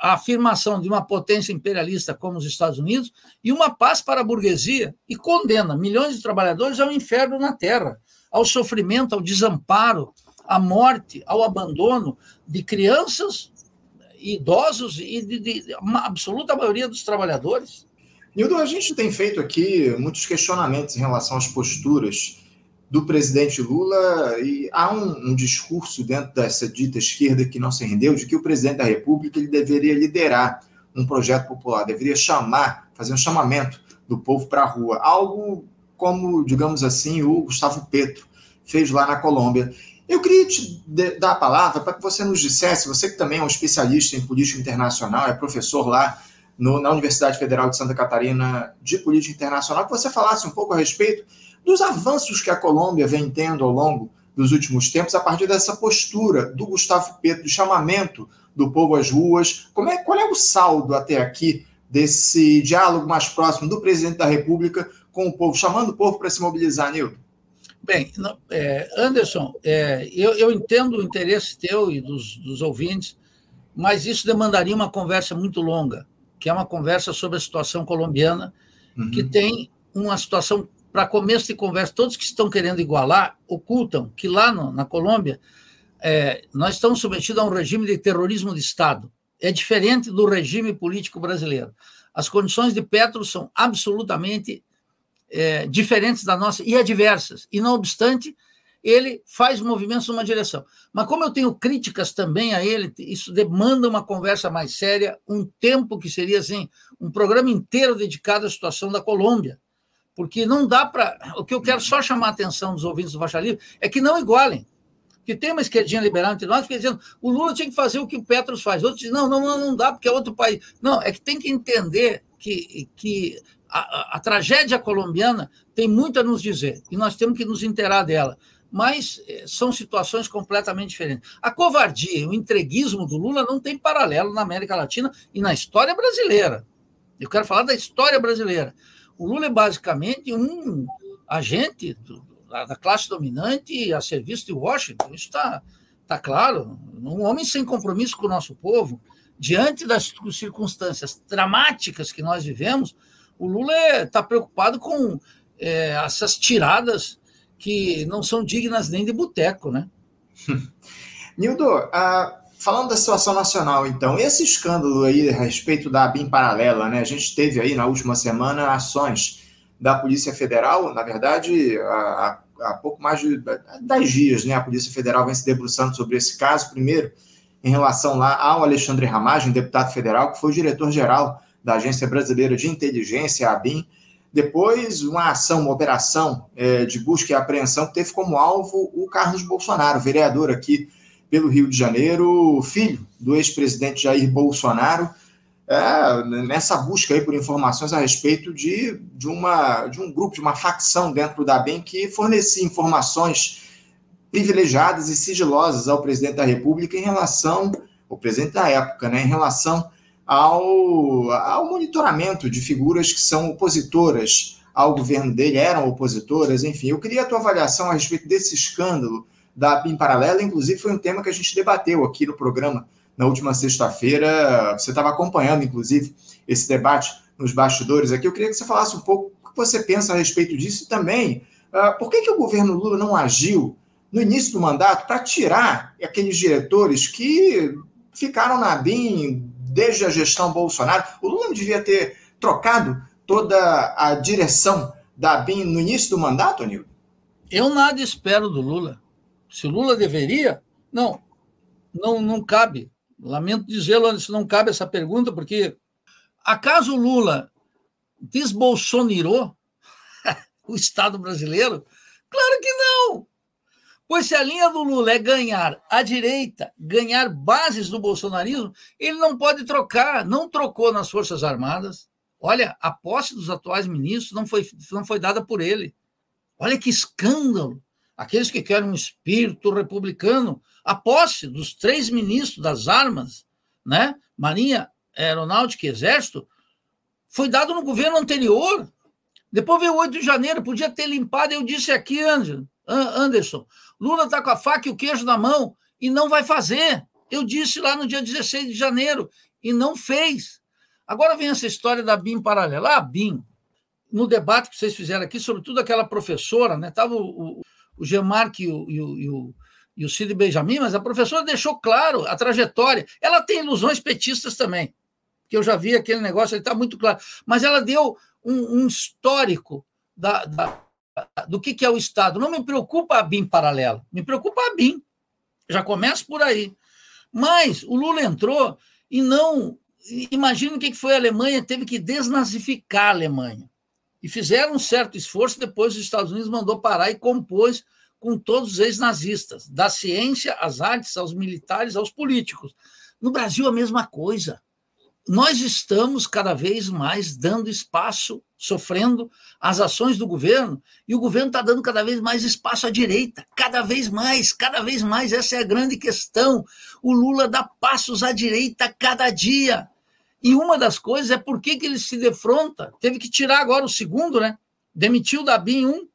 a afirmação de uma potência imperialista como os Estados Unidos e uma paz para a burguesia e condena milhões de trabalhadores ao inferno na terra, ao sofrimento, ao desamparo, à morte, ao abandono de crianças, idosos e de, de uma absoluta maioria dos trabalhadores. Nildo, a gente tem feito aqui muitos questionamentos em relação às posturas do presidente Lula e há um, um, discurso dentro dessa dita esquerda que não se rendeu de que o presidente da República ele deveria liderar um projeto popular, deveria chamar, fazer um chamamento do povo para a rua, algo como, digamos assim, o Gustavo Petro fez lá na Colômbia. Eu queria te dar a palavra para que você nos dissesse, você que também é um especialista em política internacional, é professor lá no, na Universidade Federal de Santa Catarina de Política Internacional, que você falasse um pouco a respeito dos avanços que a Colômbia vem tendo ao longo dos últimos tempos, a partir dessa postura do Gustavo Petro, do chamamento do povo às ruas. Como é, qual é o saldo até aqui desse diálogo mais próximo do presidente da República com o povo, chamando o povo para se mobilizar, Nilton? Bem, é, Anderson, é, eu, eu, entendo o interesse teu e dos, dos ouvintes, mas isso demandaria uma conversa muito longa, que é uma conversa sobre a situação colombiana, uhum. que tem uma situação para começo de conversa, todos que estão querendo igualar ocultam que lá no, na Colômbia é, nós estamos submetidos a um regime de terrorismo de Estado. É diferente do regime político brasileiro. As condições de Petro são absolutamente é, diferentes da nossa e adversas. E, não obstante, ele faz movimentos numa direção. Mas, como eu tenho críticas também a ele, isso demanda uma conversa mais séria, um tempo que seria assim, um programa inteiro dedicado à situação da Colômbia porque não dá para. O que eu quero só chamar a atenção dos ouvintes do Faixa Livre é que não igualem. Que tem uma esquerdinha liberal entre nós, que dizendo o Lula tinha que fazer o que o Petros faz. Outros dizem, não, não, não, dá, porque é outro país. Não, é que tem que entender que, que a, a, a tragédia colombiana tem muito a nos dizer, e nós temos que nos inteirar dela mas eh, são situações completamente diferentes. A covardia, o entreguismo do Lula não tem paralelo na América Latina e na história brasileira. Eu quero falar da história brasileira. O Lula é basicamente um agente do, da classe dominante a serviço de Washington. Isso está tá claro. Um homem sem compromisso com o nosso povo. Diante das circunstâncias dramáticas que nós vivemos, o Lula está é, preocupado com é, essas tiradas que não são dignas nem de boteco, né? Nildo, uh, Falando da situação nacional, então, esse escândalo aí a respeito da BIM paralela, né? A gente teve aí na última semana ações da Polícia Federal, na verdade, há, há pouco mais de 10 dias, né? A Polícia Federal vem se debruçando sobre esse caso, primeiro em relação lá ao Alexandre Ramagem, deputado federal, que foi diretor-geral da Agência Brasileira de Inteligência, a ABIN, depois, uma ação, uma operação é, de busca e apreensão que teve como alvo o Carlos Bolsonaro, vereador aqui pelo Rio de Janeiro, filho do ex-presidente Jair Bolsonaro, é, nessa busca aí por informações a respeito de, de, uma, de um grupo, de uma facção dentro da BEM que fornecia informações privilegiadas e sigilosas ao presidente da República em relação o presidente da época, né, em relação ao, ao monitoramento de figuras que são opositoras ao governo dele, eram opositoras, enfim. Eu queria a tua avaliação a respeito desse escândalo da BIM Paralela, inclusive foi um tema que a gente debateu aqui no programa na última sexta-feira. Você estava acompanhando, inclusive, esse debate nos bastidores aqui. Eu queria que você falasse um pouco o que você pensa a respeito disso e também uh, por que, que o governo Lula não agiu no início do mandato para tirar aqueles diretores que ficaram na BIM desde a gestão Bolsonaro. O Lula devia ter trocado toda a direção da BIM no início do mandato, Nildo? Eu nada espero do Lula. Se o Lula deveria, não, não, não cabe. Lamento dizê-lo, isso não cabe essa pergunta, porque acaso o Lula desbolsonirou o Estado brasileiro? Claro que não. Pois se a linha do Lula é ganhar a direita, ganhar bases do bolsonarismo, ele não pode trocar, não trocou nas Forças Armadas. Olha, a posse dos atuais ministros não foi, não foi dada por ele. Olha que escândalo. Aqueles que querem um espírito republicano, a posse dos três ministros das armas, né? Marinha, Aeronáutica e Exército, foi dado no governo anterior. Depois veio o 8 de janeiro, podia ter limpado. Eu disse aqui, Anderson, Lula está com a faca e o queijo na mão e não vai fazer. Eu disse lá no dia 16 de janeiro e não fez. Agora vem essa história da BIM paralela. A BIM, no debate que vocês fizeram aqui, sobretudo aquela professora, né? Estava o, o, Gemarque e o, e, o, e, o, e o Cid Benjamin, mas a professora deixou claro a trajetória. Ela tem ilusões petistas também, que eu já vi aquele negócio, ele está muito claro. Mas ela deu um, um histórico da, da do que, que é o Estado. Não me preocupa a BIM paralela, me preocupa a BIM. Já começa por aí. Mas o Lula entrou e não. Imagina o que foi a Alemanha, teve que desnazificar a Alemanha. E fizeram um certo esforço, depois os Estados Unidos mandou parar e compôs com todos os ex-nazistas, da ciência às artes, aos militares, aos políticos. No Brasil, a mesma coisa nós estamos cada vez mais dando espaço, sofrendo as ações do governo, e o governo está dando cada vez mais espaço à direita, cada vez mais, cada vez mais. Essa é a grande questão. O Lula dá passos à direita cada dia. E uma das coisas é por que, que ele se defronta. Teve que tirar agora o segundo, né? Demitiu da BIM um.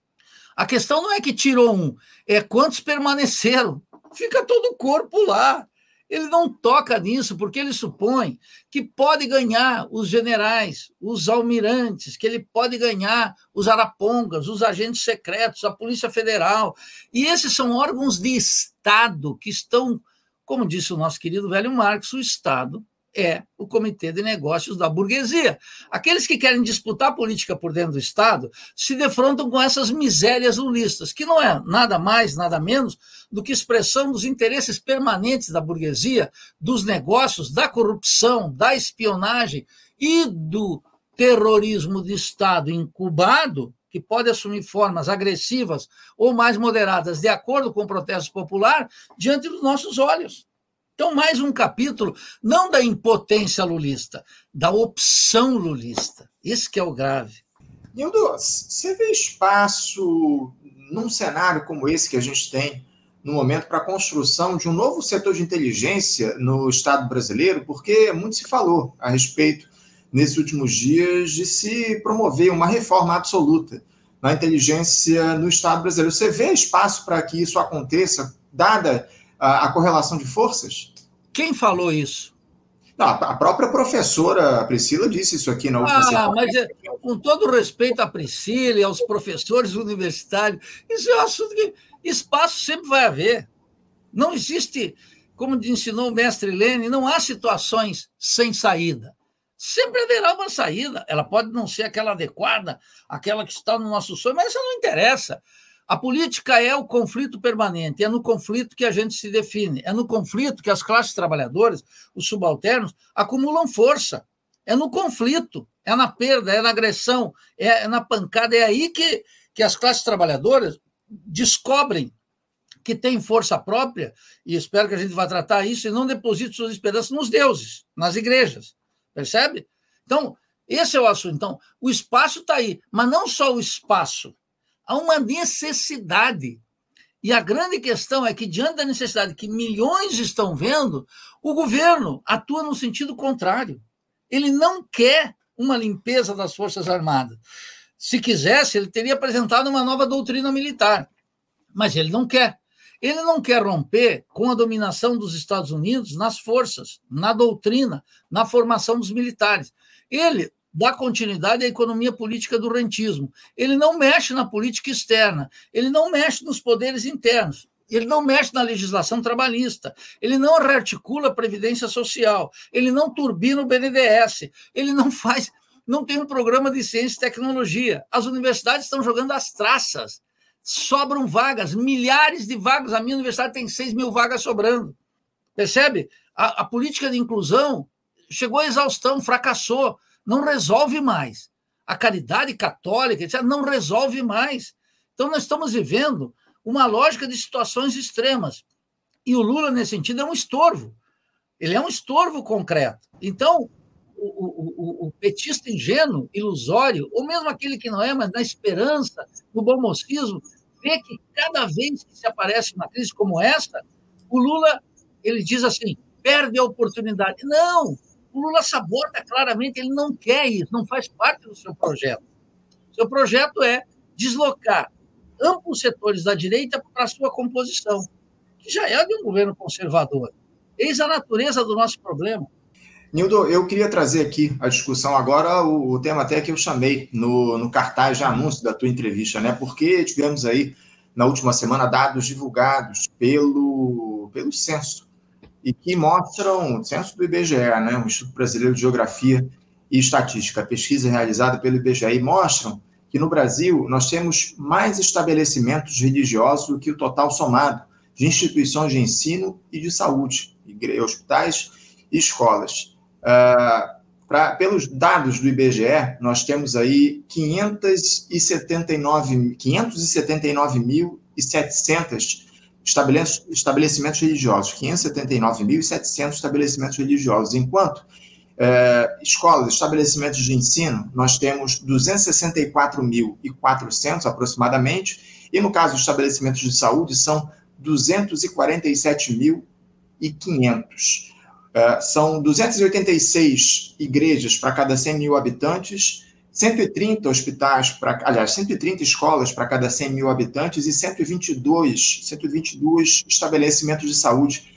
A questão não é que tirou um, é quantos permaneceram. Fica todo o corpo lá. Ele não toca nisso porque ele supõe que pode ganhar os generais, os almirantes, que ele pode ganhar os arapongas, os agentes secretos, a Polícia Federal. E esses são órgãos de Estado que estão, como disse o nosso querido velho Marx, o Estado é o Comitê de Negócios da Burguesia. Aqueles que querem disputar política por dentro do Estado se defrontam com essas misérias lulistas, que não é nada mais, nada menos do que expressão dos interesses permanentes da burguesia, dos negócios, da corrupção, da espionagem e do terrorismo de Estado incubado, que pode assumir formas agressivas ou mais moderadas, de acordo com o protesto popular, diante dos nossos olhos. Então, mais um capítulo, não da impotência lulista, da opção lulista. Isso que é o grave. Nildo, você vê espaço num cenário como esse que a gente tem no momento para a construção de um novo setor de inteligência no Estado brasileiro, porque muito se falou a respeito nesses últimos dias de se promover uma reforma absoluta na inteligência no Estado brasileiro. Você vê espaço para que isso aconteça, dada a, a correlação de forças? Quem falou isso? Não, a própria professora Priscila disse isso aqui na última ah, semana. Mas é, com todo respeito à Priscila e aos professores universitários, isso é um assunto que espaço sempre vai haver. Não existe, como ensinou o mestre Lênin, não há situações sem saída. Sempre haverá uma saída. Ela pode não ser aquela adequada, aquela que está no nosso sonho, mas isso não interessa. A política é o conflito permanente, é no conflito que a gente se define, é no conflito que as classes trabalhadoras, os subalternos, acumulam força. É no conflito, é na perda, é na agressão, é na pancada. É aí que, que as classes trabalhadoras descobrem que têm força própria, e espero que a gente vá tratar isso, e não deposite suas esperanças nos deuses, nas igrejas. Percebe? Então, esse é o assunto. Então, o espaço está aí, mas não só o espaço há uma necessidade E a grande questão é que, diante da necessidade que milhões estão vendo, o governo atua no sentido contrário. Ele não quer uma limpeza das Forças Armadas. Se quisesse, ele teria apresentado uma nova doutrina militar. Mas ele não quer. Ele não quer romper com a dominação dos Estados Unidos nas forças, na doutrina, na formação dos militares. Ele dá continuidade à economia política do rentismo. Ele não mexe na política externa, ele não mexe nos poderes internos. Ele não mexe na legislação trabalhista, ele não rearticula a previdência social, ele não turbina o BNDES, ele não faz, não tem um programa de ciência e tecnologia. As universidades estão jogando as traças, sobram vagas, milhares de vagas. A minha universidade tem 6 mil vagas sobrando. Percebe? A, a política de inclusão chegou à exaustão, fracassou não resolve mais. A caridade católica etc., não resolve mais. Então, nós estamos vivendo uma lógica de situações extremas. E o Lula, nesse sentido, é um estorvo. Ele é um estorvo concreto. Então, o, o, o, petista ingênuo, ilusório, ou mesmo aquele que não é, mas na esperança, no bom mocismo, vê que cada vez que se aparece uma crise como essa, o Lula ele diz assim: perde a oportunidade. Não, o Lula sabota claramente, ele não quer isso, não faz parte do seu projeto. Seu projeto é deslocar amplos setores da direita para a sua composição, que já é de um governo conservador. Eis a natureza do nosso problema. Nildo, eu queria trazer aqui a discussão agora, o, o, tema até que eu chamei no, no cartaz de anúncio da tua entrevista, né? Porque tivemos aí, na última semana, dados divulgados pelo, pelo censo e que mostram, o censo do IBGE, né, o Instituto Brasileiro de Geografia e Estatística, pesquisa realizada pelo IBGE, mostram que no Brasil nós temos mais estabelecimentos religiosos do que o total somado de instituições de ensino e de saúde, hospitais e escolas. Uh, pra, pelos dados do IBGE, nós temos aí 579.700 579 estabelecimentos religiosos, 579.700 estabelecimentos religiosos, enquanto é, escolas, estabelecimentos de ensino, nós temos 264.400 aproximadamente, e no caso dos estabelecimentos de saúde, são 247.500. É, são 286 igrejas para cada 100 mil habitantes 130 hospitais, para, aliás, 130 escolas para cada 100 mil habitantes e 122, 122 estabelecimentos de saúde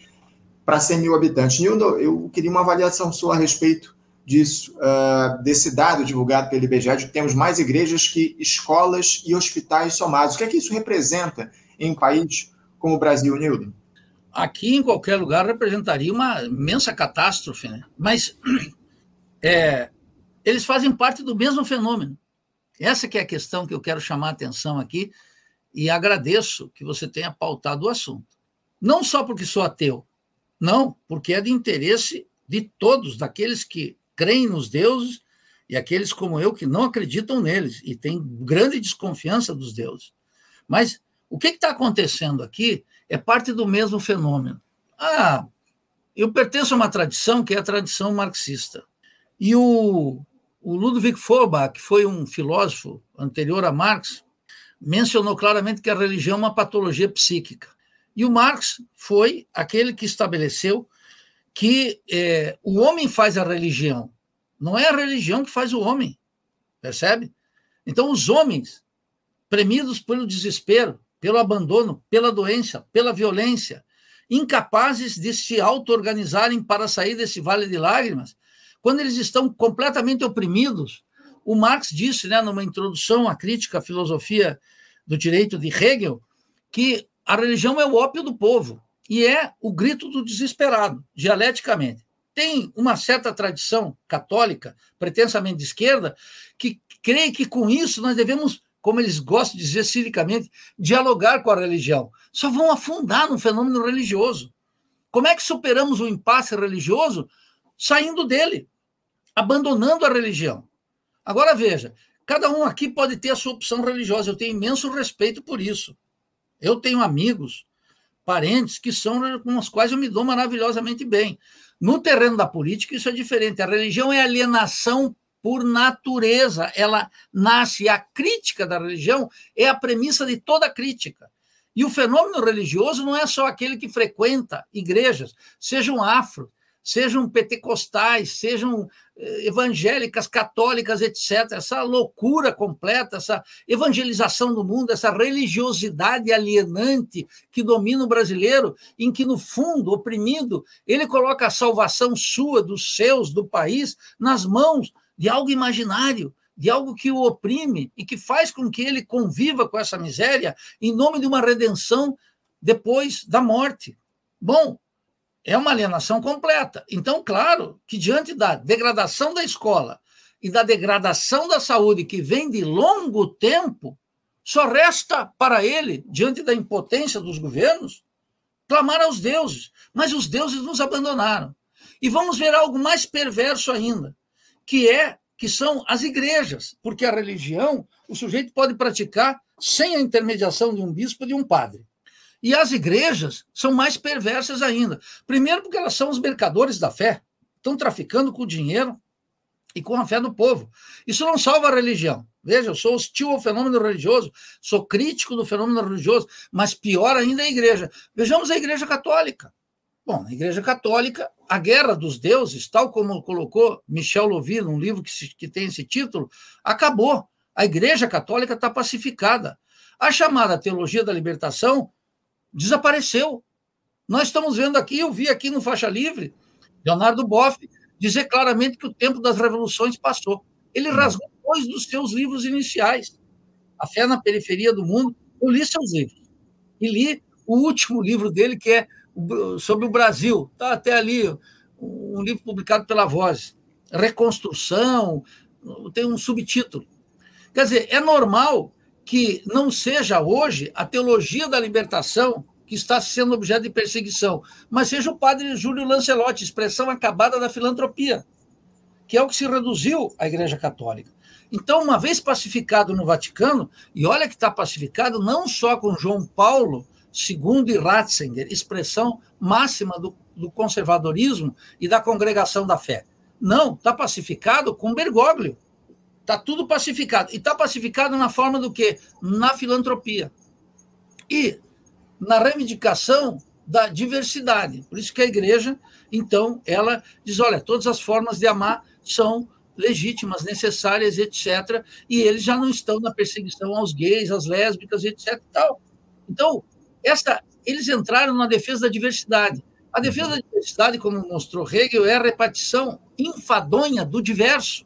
para 100 mil habitantes. Nildo, eu queria uma avaliação sua a respeito disso, uh, desse dado divulgado pelo IBGE, de que temos mais igrejas que escolas e hospitais somados. O que é que isso representa em um país como o Brasil, Nildo? Aqui, em qualquer lugar, representaria uma imensa catástrofe, né? Mas é, eles fazem parte do mesmo fenômeno. Essa que é a questão que eu quero chamar a atenção aqui e agradeço que você tenha pautado o assunto. Não só porque sou ateu, não, porque é de interesse de todos, daqueles que creem nos deuses e aqueles como eu que não acreditam neles e têm grande desconfiança dos deuses. Mas o que está acontecendo aqui é parte do mesmo fenômeno. Ah, eu pertenço a uma tradição que é a tradição marxista. E o o Ludwig Feuerbach, que foi um filósofo anterior a Marx, mencionou claramente que a religião é uma patologia psíquica. E o Marx foi aquele que estabeleceu que é, o homem faz a religião, não é a religião que faz o homem, percebe? Então, os homens, premidos pelo desespero, pelo abandono, pela doença, pela violência, incapazes de se auto-organizarem para sair desse vale de lágrimas, quando eles estão completamente oprimidos, o Marx disse, né, numa introdução à crítica à filosofia do direito de Hegel, que a religião é o ópio do povo e é o grito do desesperado, dialeticamente. Tem uma certa tradição católica, pretensamente de esquerda, que crê que com isso nós devemos, como eles gostam de dizer cinicamente, dialogar com a religião. Só vão afundar no fenômeno religioso. Como é que superamos o impasse religioso? Saindo dele abandonando a religião. Agora veja, cada um aqui pode ter a sua opção religiosa, eu tenho imenso respeito por isso. Eu tenho amigos, parentes que são com os quais eu me dou maravilhosamente bem. No terreno da política, isso é diferente. A religião é alienação por natureza, ela nasce. A crítica da religião é a premissa de toda crítica. E o fenômeno religioso não é só aquele que frequenta igrejas, sejam afro, sejam pentecostais, sejam eh, evangélicas, católicas, etc. Essa loucura completa, essa evangelização do mundo, essa religiosidade alienante que domina o brasileiro, em que, no fundo, oprimido, ele coloca a salvação sua, dos seus, do país, nas mãos de algo imaginário, de algo que o oprime e que faz com que ele conviva com essa miséria em nome de uma redenção depois da morte. Bom, é uma alienação completa. Então, claro que diante da degradação da escola e da degradação da saúde que vem de longo tempo, só resta para ele, diante da impotência dos governos, clamar aos deuses. Mas os deuses nos abandonaram. E vamos ver algo mais perverso ainda, que é que são as igrejas, porque a religião o sujeito pode praticar sem a intermediação de um bispo de um padre. E as igrejas são mais perversas ainda. Primeiro, porque elas são os mercadores da fé, estão traficando com o dinheiro e com a fé do povo. Isso não salva a religião. Veja, eu sou hostil ao fenômeno religioso, sou crítico do fenômeno religioso, mas pior ainda é a igreja. Vejamos a igreja católica. Bom, na igreja católica, a guerra dos deuses, tal como colocou Michel Louvi num livro que, se, que tem esse título, acabou. A igreja católica está pacificada. A chamada teologia da libertação desapareceu. Nós estamos vendo aqui, eu vi aqui no Faixa Livre, Leonardo Boff dizer claramente que o tempo das revoluções passou. Ele uhum. rasgou dois dos seus livros iniciais. A Fé na Periferia do Mundo. Eu li seus livros. E li o último livro dele, que é sobre o Brasil. Está até ali, um livro publicado pela Voz. Reconstrução, tem um subtítulo. Quer dizer, é normal que não seja hoje a teologia da libertação que está sendo objeto de perseguição, mas seja o padre Júlio Lancelotti, expressão acabada da filantropia, que é o que se reduziu à Igreja Católica. Então, uma vez pacificado no Vaticano, e olha que está pacificado não só com João Paulo II e Ratzinger, expressão máxima do, do conservadorismo e da congregação da fé. Não, está pacificado com Bergoglio, Está tudo pacificado. E está pacificado na forma do quê? Na filantropia. E na reivindicação da diversidade. Por isso que a igreja, então, ela diz: olha, todas as formas de amar são legítimas, necessárias, etc. E eles já não estão na perseguição aos gays, às lésbicas, etc. Tal. Então, essa, eles entraram na defesa da diversidade. A defesa da diversidade, como mostrou Hegel, é a repartição enfadonha do diverso.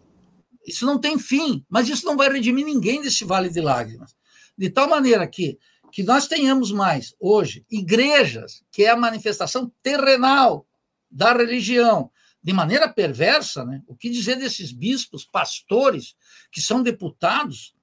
Isso não tem fim, mas isso não vai redimir ninguém desse vale de lágrimas. De tal maneira que, que nós tenhamos mais, hoje, igrejas, que é a manifestação terrenal da religião, de maneira perversa, né? o que dizer desses bispos, pastores, que são deputados,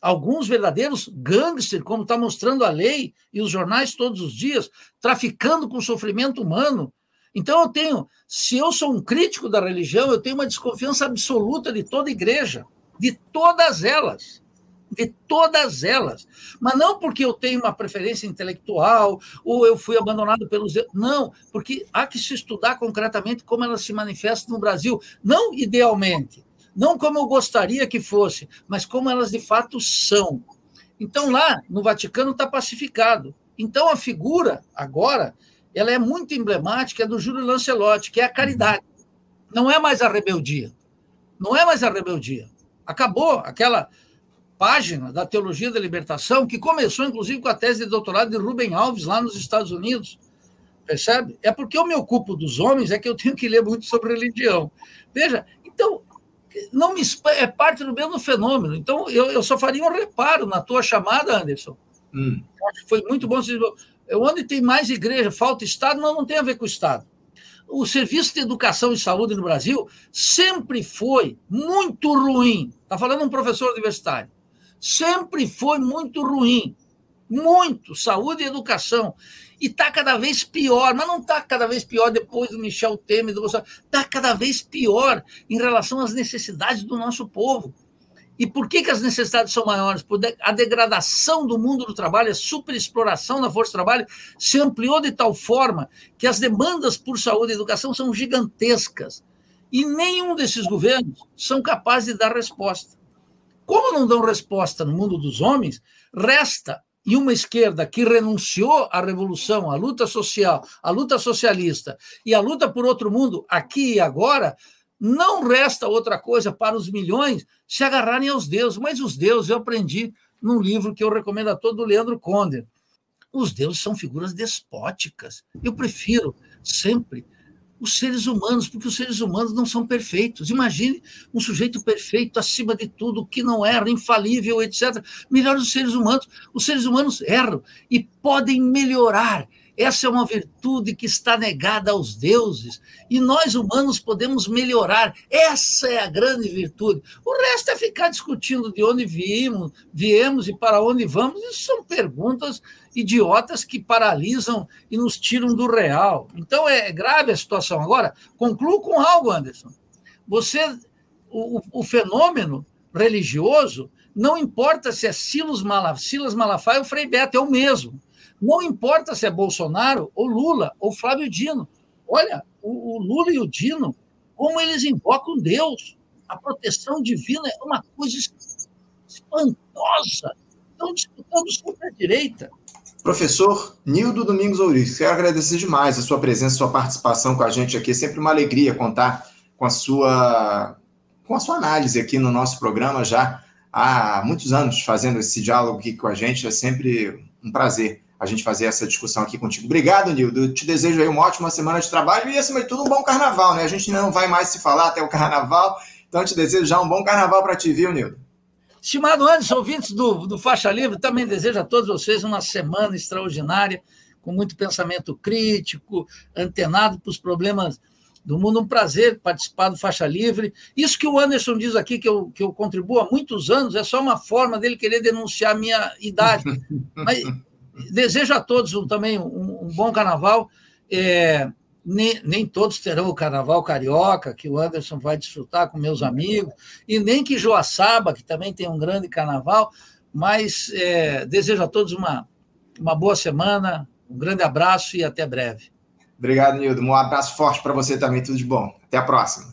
alguns verdadeiros gangsters, como está mostrando a lei e os jornais todos os dias, traficando com o sofrimento humano, então eu tenho, se eu sou um crítico da religião, eu tenho uma desconfiança absoluta de toda igreja, de todas elas, de todas elas. Mas não porque eu tenho uma preferência intelectual ou eu fui abandonado pelos não, porque há que se estudar concretamente como elas se manifestam no Brasil, não idealmente, não como eu gostaria que fosse, mas como elas de fato são. Então lá no Vaticano está pacificado. Então a figura agora ela é muito emblemática do Júlio Lancelotti, que é a caridade. Não é mais a rebeldia. Não é mais a rebeldia. Acabou aquela página da teologia da libertação, que começou, inclusive, com a tese de doutorado de Rubem Alves, lá nos Estados Unidos. Percebe? É porque eu me ocupo dos homens, é que eu tenho que ler muito sobre religião. Veja, então, não me é parte do mesmo fenômeno. Então, eu, eu só faria um reparo na tua chamada, Anderson. Hum. Acho que foi muito bom. Onde tem mais igreja, falta Estado, não, não tem a ver com o Estado. O serviço de educação e saúde no Brasil sempre foi muito ruim. Está falando um professor universitário. Sempre foi muito ruim. Muito. Saúde e educação. E está cada vez pior, mas não está cada vez pior depois do Michel Temer, do Bolsonaro. Está cada vez pior em relação às necessidades do nosso povo. E por que, que as necessidades são maiores? Porque a degradação do mundo do trabalho, a superexploração da força de trabalho se ampliou de tal forma que as demandas por saúde e educação são gigantescas. E nenhum desses governos são capazes de dar resposta. Como não dão resposta no mundo dos homens, resta e uma esquerda que renunciou à revolução, à luta social, à luta socialista e à luta por outro mundo aqui e agora, não resta outra coisa para os milhões se agarrarem aos deuses. Mas os deuses eu aprendi num livro que eu recomendo a todo Leandro Conde. Os deuses são figuras despóticas. Eu prefiro sempre os seres humanos, porque os seres humanos não são perfeitos. Imagine um sujeito perfeito, acima de tudo, que não erra, infalível, etc. Melhor os seres humanos. Os seres humanos erram e podem melhorar. Essa é uma virtude que está negada aos deuses e nós humanos podemos melhorar. Essa é a grande virtude. O resto é ficar discutindo de onde viemos, viemos e para onde vamos. Isso são perguntas idiotas que paralisam e nos tiram do real. Então é grave a situação. Agora, concluo com algo, Anderson. Você, o, o fenômeno religioso, não importa se é Silas Malafaia, Silas Malafaia ou Frei Beto, é o mesmo. Não importa se é Bolsonaro ou Lula ou Flávio Dino. Olha, o, o Lula e o Dino, como eles invocam Deus. A proteção divina é uma coisa espantosa. Estão disputando super a direita. Professor Nildo Domingos Ouriço, quero agradecer demais a sua presença, a sua participação com a gente aqui. É sempre uma alegria contar com a sua com a sua análise aqui no nosso programa já há muitos anos fazendo esse diálogo aqui com a gente. É sempre um prazer a gente fazer essa discussão aqui contigo. Obrigado, Nildo. Te desejo aí uma ótima semana de trabalho e, acima de tudo, um bom carnaval, né? A gente não vai mais se falar até o carnaval, então te desejo já um bom carnaval para ti, viu, Nildo? Estimado Anderson, ouvintes do, do Faixa Livre, também desejo a todos vocês uma semana extraordinária, com muito pensamento crítico, antenado para os problemas do mundo. Um prazer participar do Faixa Livre. Isso que o Anderson diz aqui, que eu, que eu contribuo há muitos anos, é só uma forma dele querer denunciar a minha idade. Mas Desejo a todos um, também um, um, bom carnaval. É, nem, nem, todos terão o carnaval carioca, que o Anderson vai desfrutar com meus amigos, e nem que Joaçaba, que também tem um grande carnaval, mas é, desejo a todos uma, uma boa semana, um grande abraço e até breve. Obrigado, Nildo. Um abraço forte para você também, tudo de bom. Até a próxima.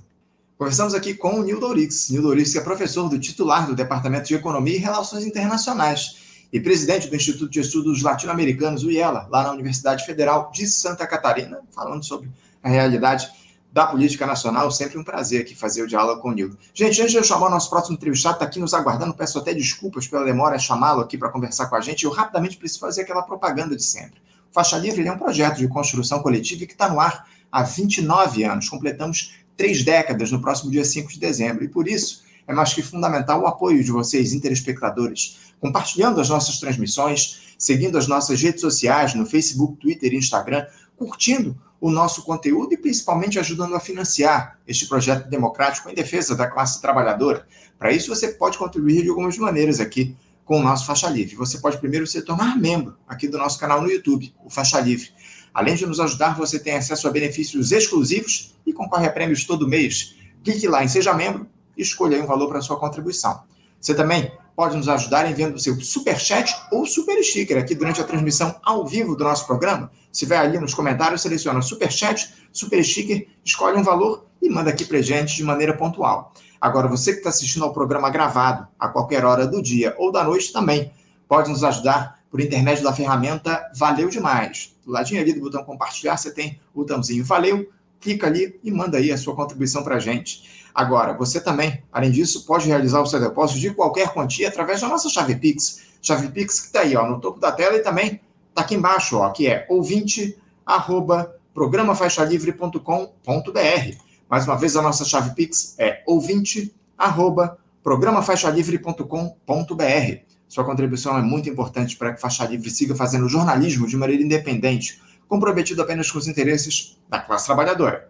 Conversamos aqui com o Nildo Orix. Nildo Orix é professor do titular do Departamento de Economia e Relações Internacionais e presidente do Instituto de Estudos Latino-Americanos, o IELA, lá na Universidade Federal de Santa Catarina, falando sobre a realidade da política nacional. Sempre um prazer aqui fazer o diálogo com o Nildo. Gente, antes de eu chamar o nosso próximo entrevistado, está aqui nos aguardando, peço até desculpas pela demora em chamá-lo aqui para conversar com a gente. Eu rapidamente preciso fazer aquela propaganda de sempre. O Faixa Livre é um projeto de construção coletiva que está no ar há 29 anos. Completamos três décadas no próximo dia 5 de dezembro. E por isso é mais que fundamental o apoio de vocês, interespectadores, compartilhando as nossas transmissões, seguindo as nossas redes sociais no Facebook, Twitter e Instagram, curtindo o nosso conteúdo e principalmente ajudando a financiar este projeto democrático em defesa da classe trabalhadora. Para isso, você pode contribuir de algumas maneiras aqui com o nosso Faixa Livre. Você pode primeiro se tornar membro aqui do nosso canal no YouTube, o Faixa Livre. Além de nos ajudar, você tem acesso a benefícios exclusivos e concorre a prêmios todo mês. Clique lá em Seja Membro e escolha um valor para sua contribuição. Você também pode nos ajudar enviando o seu super chat ou super sticker aqui durante a transmissão ao vivo do nosso programa. Se vai ali nos comentários, seleciona super chat, super sticker, escolhe um valor e manda aqui para gente de maneira pontual. Agora, você que está assistindo ao programa gravado a qualquer hora do dia ou da noite também pode nos ajudar por intermédio da ferramenta Valeu Demais. Do ladinho ali do botão compartilhar, você tem o botãozinho Valeu, clica ali e manda aí a sua contribuição para a gente. Agora, você também, além disso, pode realizar o seu depósito de qualquer quantia através da nossa chave Pix. Chave Pix que está aí ó, no topo da tela e também está aqui embaixo, ó, que é ouvinte arroba programafaixalivre.com.br. Mais uma vez, a nossa chave Pix é ouvinte arroba programafaixalivre.com.br. Sua contribuição é muito importante para que Faixa Livre siga fazendo jornalismo de maneira independente, comprometido apenas com os interesses da classe trabalhadora.